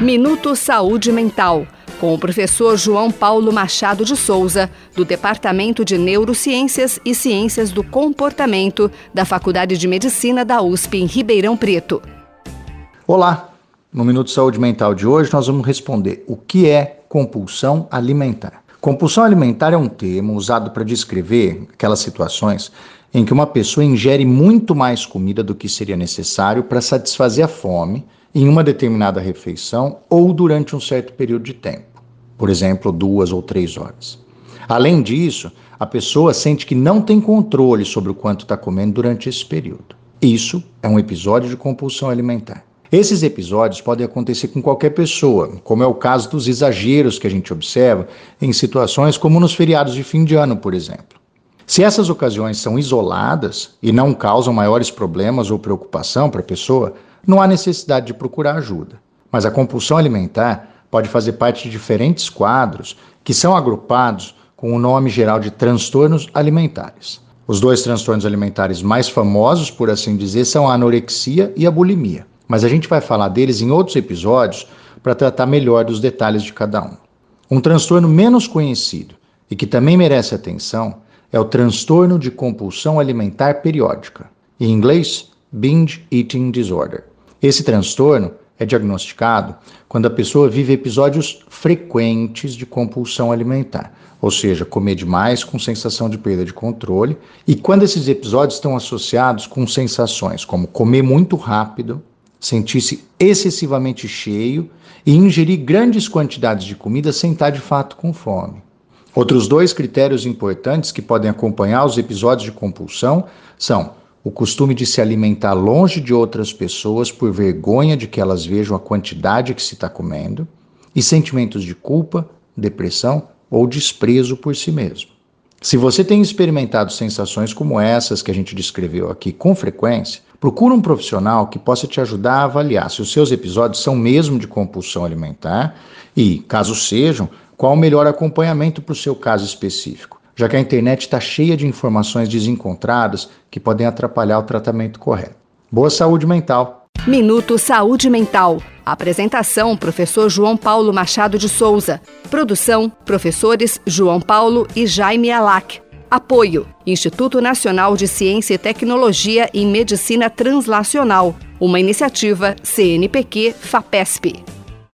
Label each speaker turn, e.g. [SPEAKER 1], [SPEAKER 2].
[SPEAKER 1] Minuto Saúde Mental, com o professor João Paulo Machado de Souza, do Departamento de Neurociências e Ciências do Comportamento da Faculdade de Medicina da USP em Ribeirão Preto.
[SPEAKER 2] Olá! No Minuto Saúde Mental de hoje, nós vamos responder o que é compulsão alimentar. Compulsão alimentar é um termo usado para descrever aquelas situações em que uma pessoa ingere muito mais comida do que seria necessário para satisfazer a fome em uma determinada refeição ou durante um certo período de tempo, por exemplo, duas ou três horas. Além disso, a pessoa sente que não tem controle sobre o quanto está comendo durante esse período. Isso é um episódio de compulsão alimentar. Esses episódios podem acontecer com qualquer pessoa, como é o caso dos exageros que a gente observa em situações como nos feriados de fim de ano, por exemplo. Se essas ocasiões são isoladas e não causam maiores problemas ou preocupação para a pessoa, não há necessidade de procurar ajuda. Mas a compulsão alimentar pode fazer parte de diferentes quadros que são agrupados com o nome geral de transtornos alimentares. Os dois transtornos alimentares mais famosos, por assim dizer, são a anorexia e a bulimia. Mas a gente vai falar deles em outros episódios para tratar melhor dos detalhes de cada um. Um transtorno menos conhecido e que também merece atenção é o transtorno de compulsão alimentar periódica, em inglês, binge eating disorder. Esse transtorno é diagnosticado quando a pessoa vive episódios frequentes de compulsão alimentar, ou seja, comer demais com sensação de perda de controle, e quando esses episódios estão associados com sensações como comer muito rápido, sentir-se excessivamente cheio e ingerir grandes quantidades de comida sem estar de fato com fome. Outros dois critérios importantes que podem acompanhar os episódios de compulsão são o costume de se alimentar longe de outras pessoas por vergonha de que elas vejam a quantidade que se está comendo, e sentimentos de culpa, depressão ou desprezo por si mesmo. Se você tem experimentado sensações como essas que a gente descreveu aqui com frequência, procura um profissional que possa te ajudar a avaliar se os seus episódios são mesmo de compulsão alimentar e, caso sejam, qual o melhor acompanhamento para o seu caso específico, já que a internet está cheia de informações desencontradas que podem atrapalhar o tratamento correto. Boa saúde mental!
[SPEAKER 1] Minuto Saúde Mental. Apresentação: Professor João Paulo Machado de Souza. Produção: Professores João Paulo e Jaime Alac. Apoio: Instituto Nacional de Ciência e Tecnologia em Medicina Translacional, uma iniciativa CNPq-FAPESP.